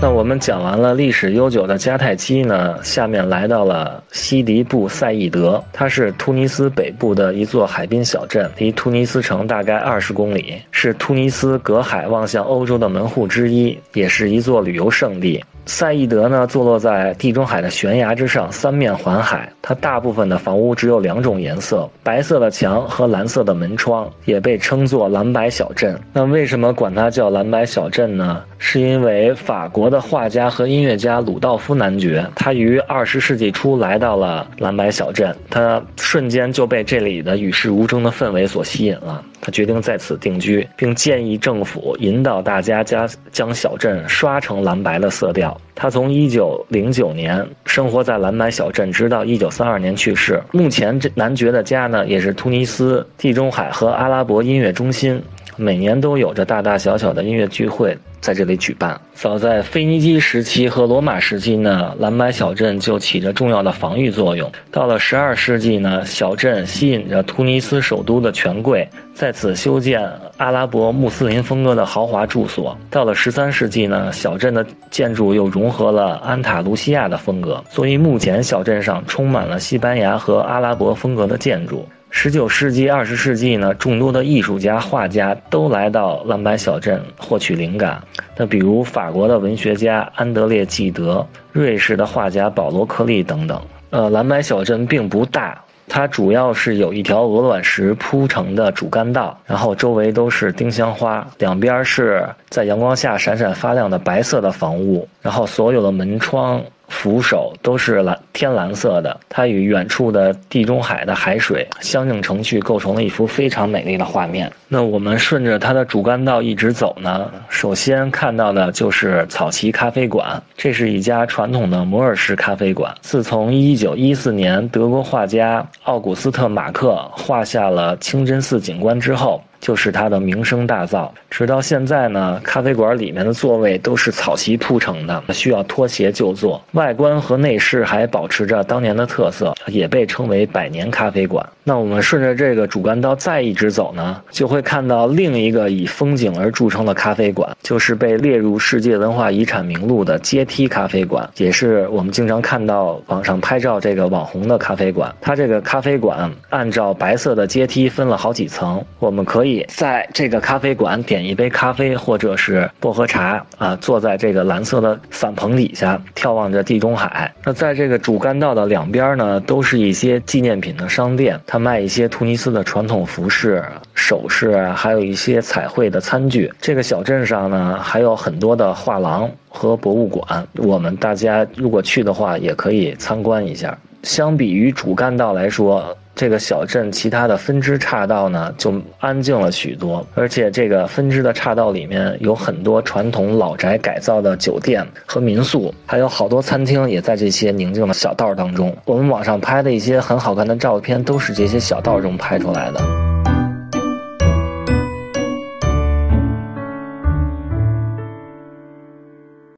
那我们讲完了历史悠久的迦太基呢，下面来到了西迪布赛义德，它是突尼斯北部的一座海滨小镇，离突尼斯城大概二十公里，是突尼斯隔海望向欧洲的门户之一，也是一座旅游胜地。赛义德呢，坐落在地中海的悬崖之上，三面环海。它大部分的房屋只有两种颜色：白色的墙和蓝色的门窗，也被称作蓝白小镇。那为什么管它叫蓝白小镇呢？是因为法国的画家和音乐家鲁道夫男爵，他于二十世纪初来到了蓝白小镇，他瞬间就被这里的与世无争的氛围所吸引了。决定在此定居，并建议政府引导大家将将小镇刷成蓝白的色调。他从一九零九年生活在蓝白小镇，直到一九三二年去世。目前这男爵的家呢，也是突尼斯地中海和阿拉伯音乐中心，每年都有着大大小小的音乐聚会。在这里举办。早在腓尼基时期和罗马时期呢，蓝白小镇就起着重要的防御作用。到了十二世纪呢，小镇吸引着突尼斯首都的权贵在此修建阿拉伯穆斯林风格的豪华住所。到了十三世纪呢，小镇的建筑又融合了安塔卢西亚的风格，所以目前小镇上充满了西班牙和阿拉伯风格的建筑。十九世纪、二十世纪呢，众多的艺术家、画家都来到蓝白小镇获取灵感。那比如法国的文学家安德烈·纪德、瑞士的画家保罗·克利等等。呃，蓝白小镇并不大，它主要是有一条鹅卵石铺成的主干道，然后周围都是丁香花，两边是在阳光下闪闪发亮的白色的房屋，然后所有的门窗。扶手都是蓝天蓝色的，它与远处的地中海的海水相映成趣，构成了一幅非常美丽的画面。那我们顺着它的主干道一直走呢，首先看到的就是草旗咖啡馆，这是一家传统的摩尔式咖啡馆。自从1914年德国画家奥古斯特·马克画下了清真寺景观之后。就是它的名声大噪，直到现在呢，咖啡馆里面的座位都是草席铺成的，需要脱鞋就坐。外观和内饰还保持着当年的特色，也被称为百年咖啡馆。那我们顺着这个主干道再一直走呢，就会看到另一个以风景而著称的咖啡馆，就是被列入世界文化遗产名录的阶梯咖啡馆，也是我们经常看到网上拍照这个网红的咖啡馆。它这个咖啡馆按照白色的阶梯分了好几层，我们可以在这个咖啡馆点一杯咖啡或者是薄荷茶啊，坐在这个蓝色的伞棚底下，眺望着地中海。那在这个主干道的两边呢，都是一些纪念品的商店，它卖一些突尼斯的传统服饰、首饰，还有一些彩绘的餐具。这个小镇上呢，还有很多的画廊和博物馆，我们大家如果去的话，也可以参观一下。相比于主干道来说，这个小镇其他的分支岔道呢，就安静了许多，而且这个分支的岔道里面有很多传统老宅改造的酒店和民宿，还有好多餐厅也在这些宁静的小道当中。我们网上拍的一些很好看的照片，都是这些小道中拍出来的。